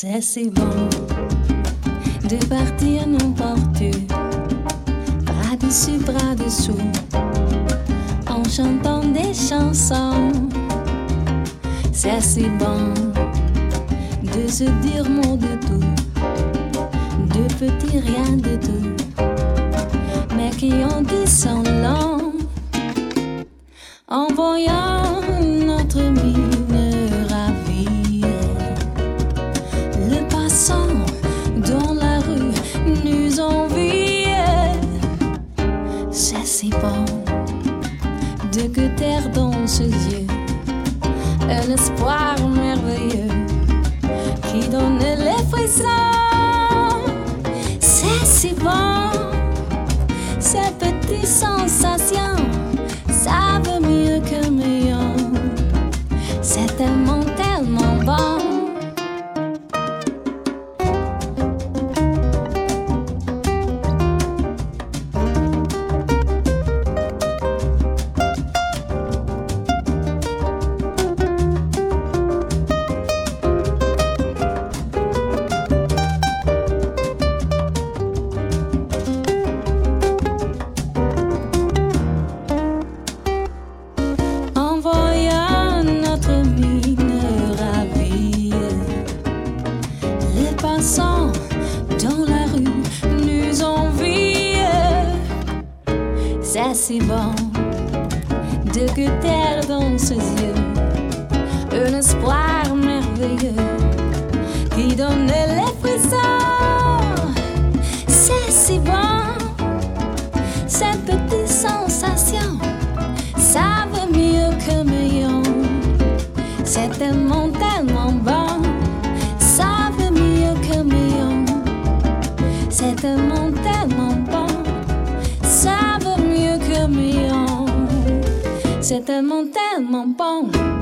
C'est si bon de partir n'importe où, bras dessus, bras dessous, en chantant des chansons. C'est si bon de se dire mot de tout, de petits rien de tout, mais qui ont dit son long Um Dieu. Un espoir C'est si bon de terre dans ses yeux, un espoir merveilleux qui donne les frissons. C'est si bon, ces petites sensations savent mieux que meilleur. C'est tellement, tellement bon, savent mieux que meilleur. C'est tellement C'est tellement, tellement bon.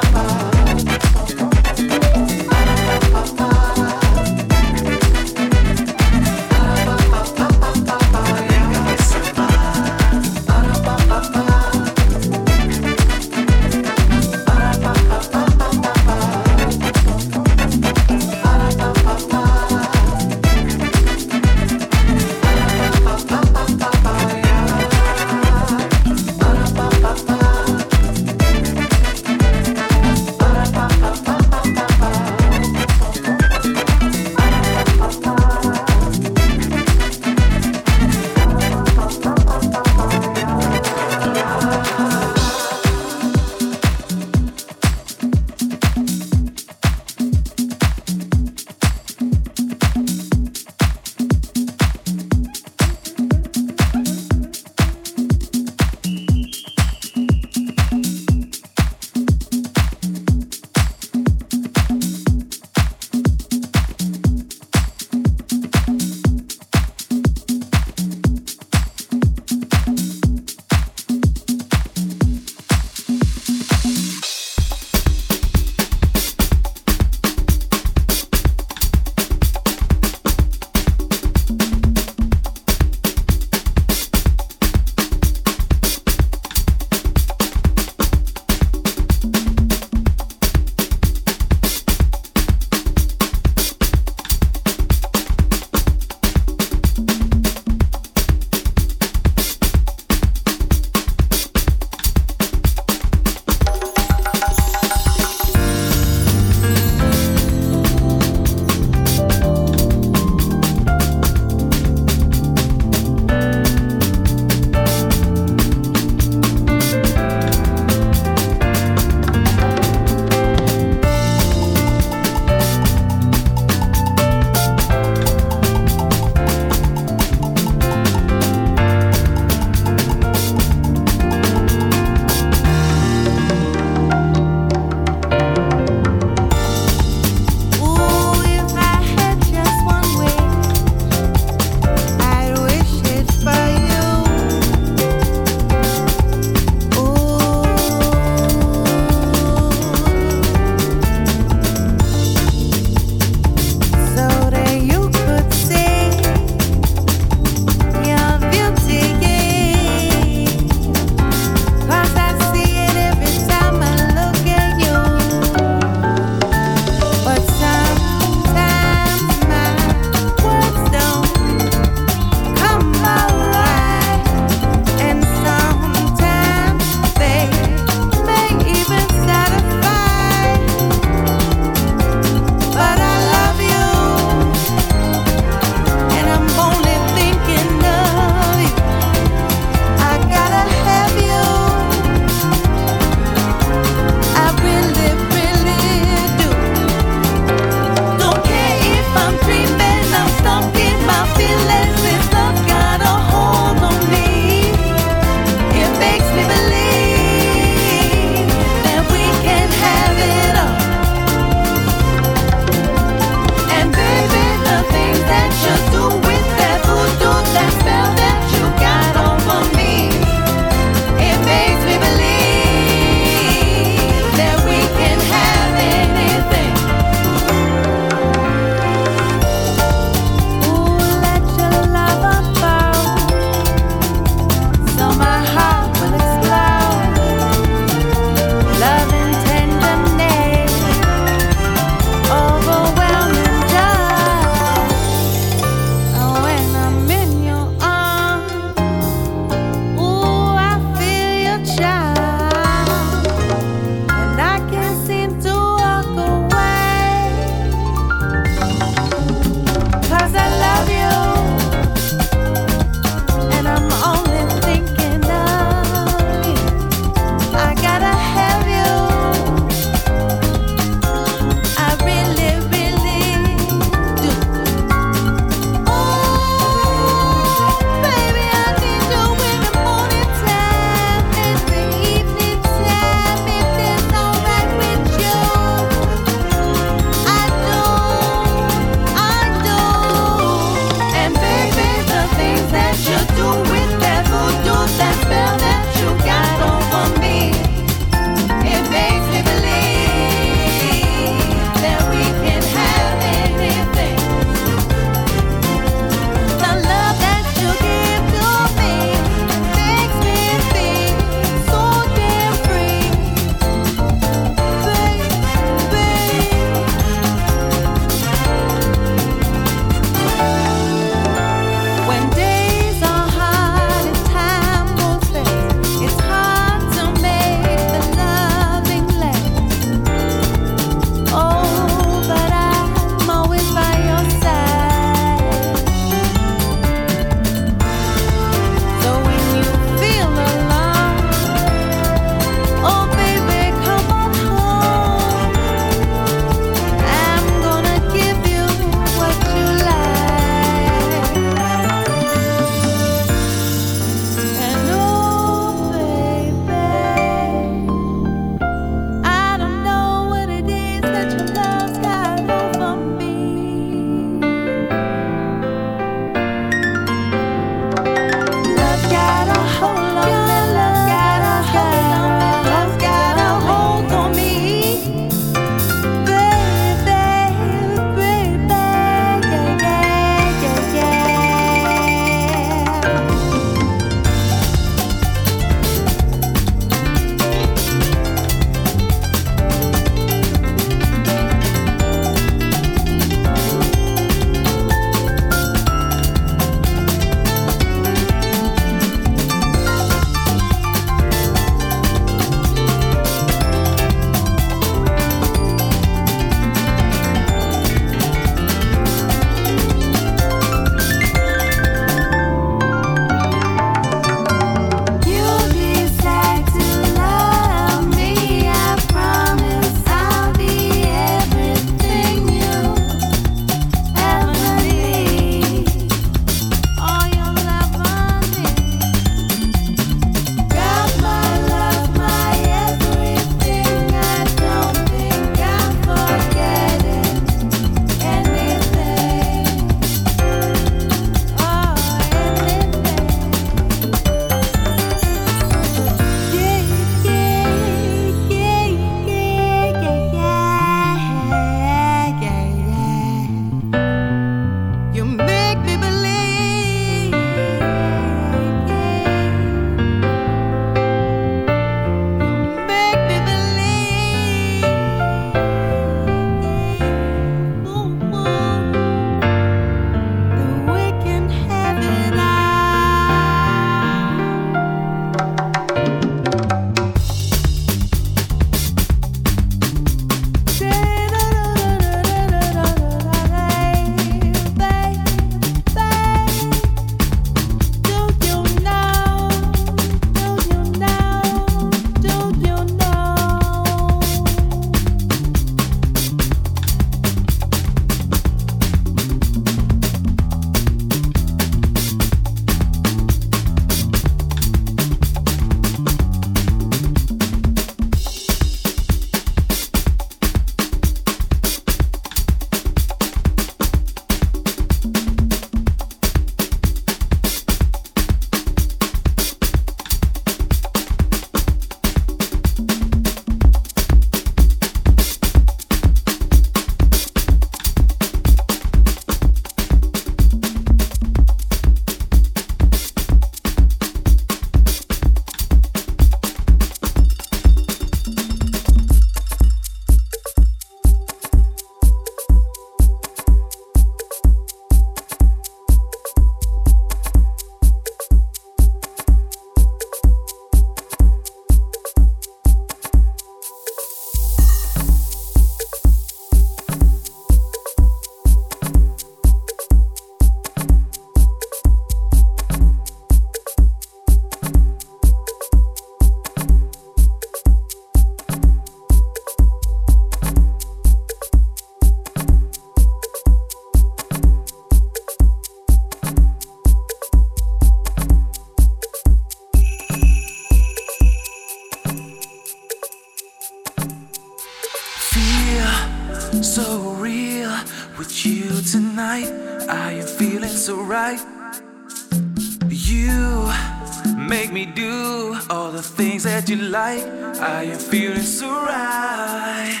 make me do all the things that you like. I am feeling so right.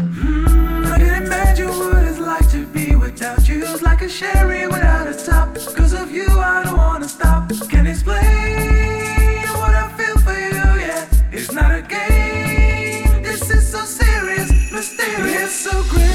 Mm, I can imagine what it's like to be without you. It's like a sherry without a top. Cause of you, I don't wanna stop. Can explain what I feel for you, yeah. It's not a game. This is so serious, mysterious, so great.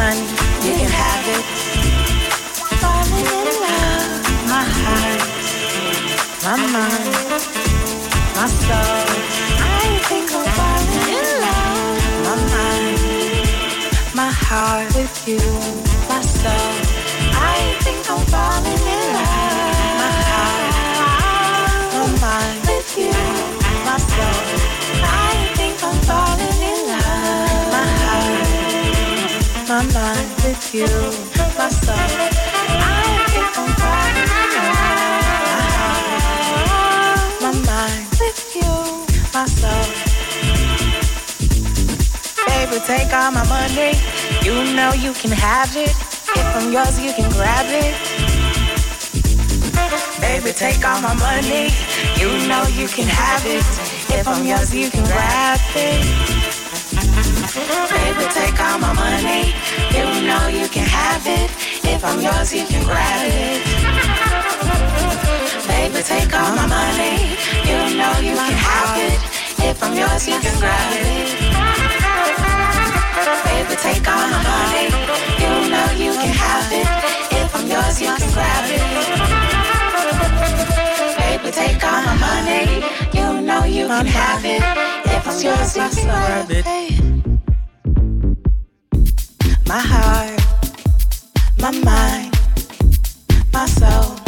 money, you can have it. Falling in love, my heart, my mind, my soul. I think I'm falling in love, my mind, my heart with you. take all my money. You know you can have it. If I'm yours, you can grab it. Baby, take all my money. You know you can have it. If I'm yours, you can grab it. Baby, take all my money. You know you can have it. If I'm yours, you can grab it. Baby, take all my money. You know you can have it. If I'm yours, you can grab it. Baby, take all my money. You know you can have it. If I'm yours, you can grab it. Baby, take all my money. You know you can have it. If I'm yours, you can grab it my heart, my mind, my soul.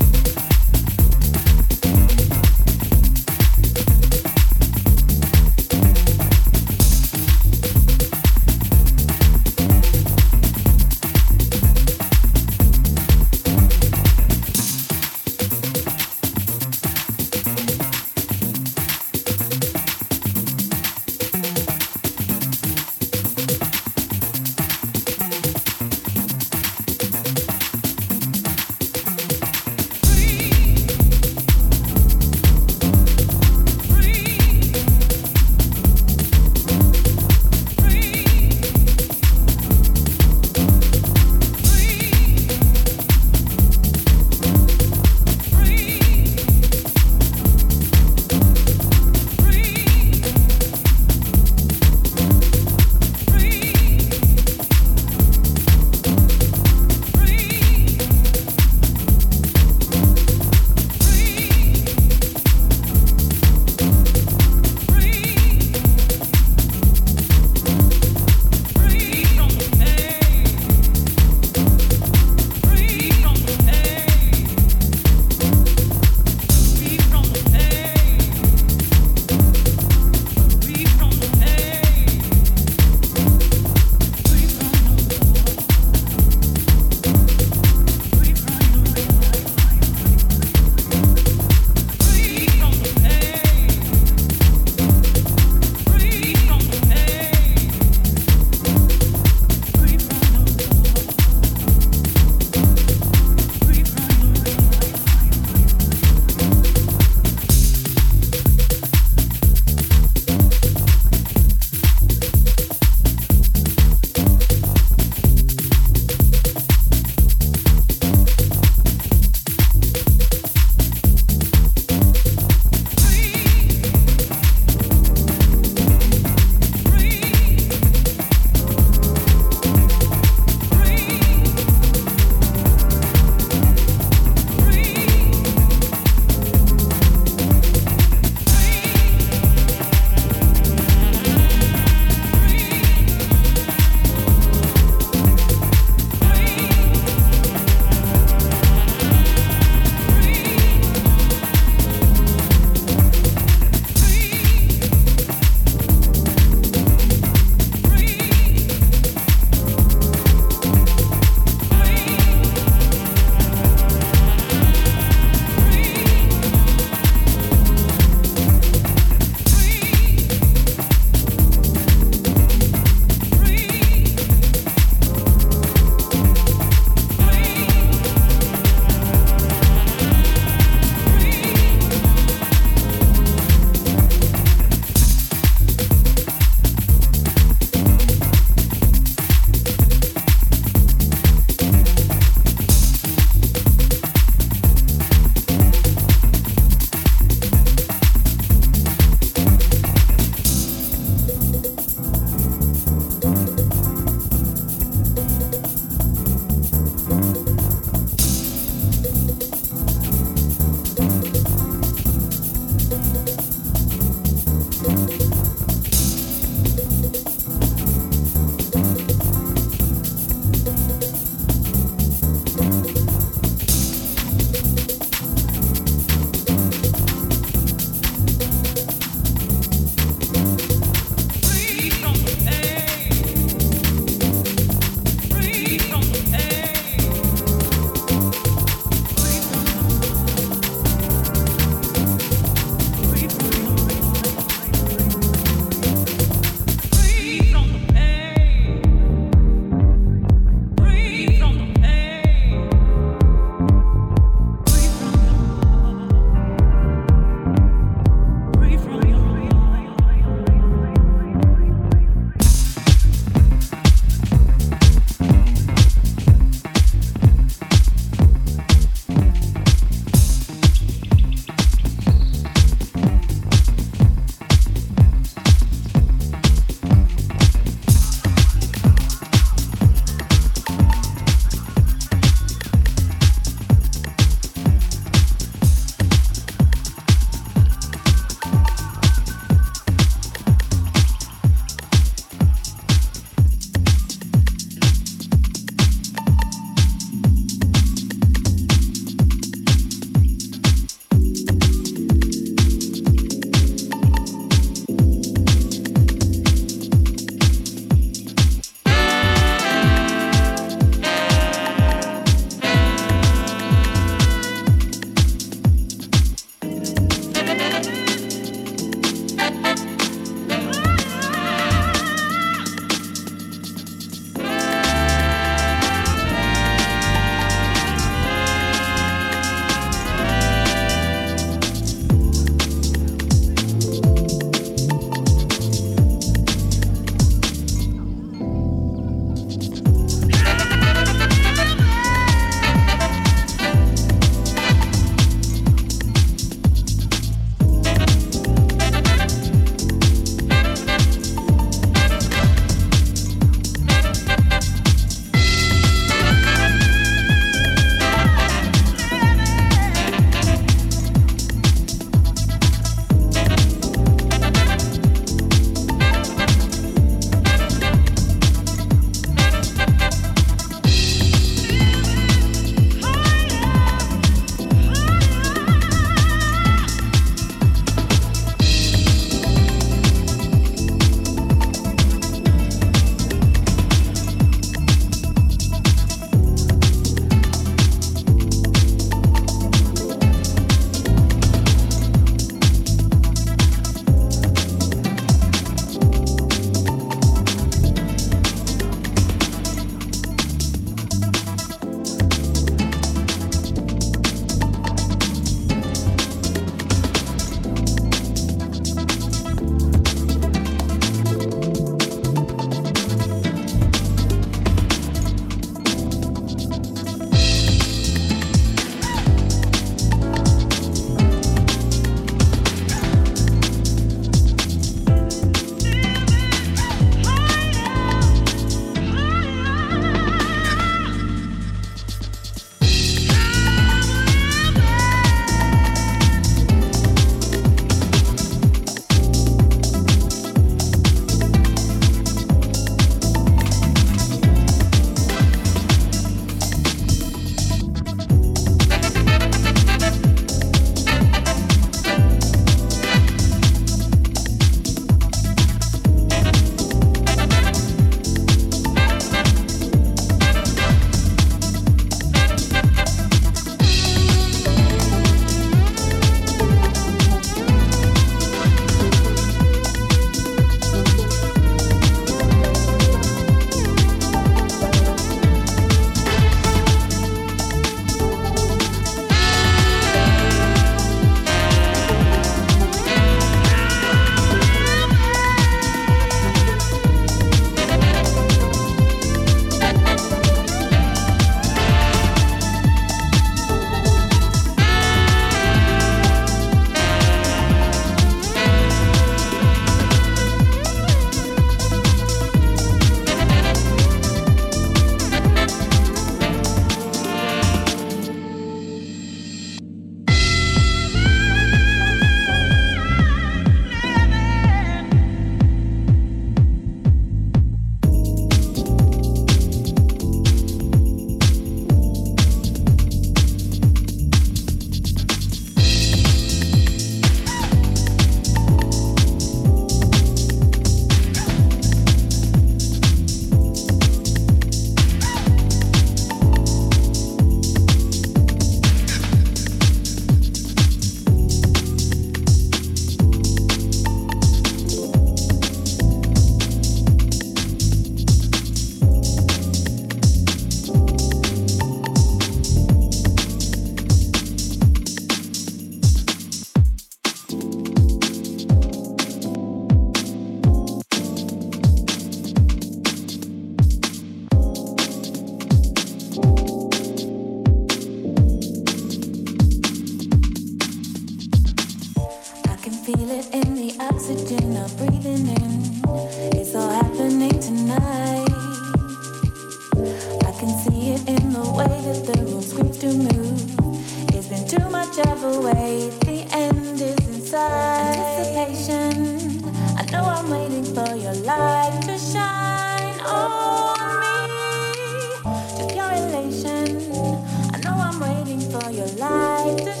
Your light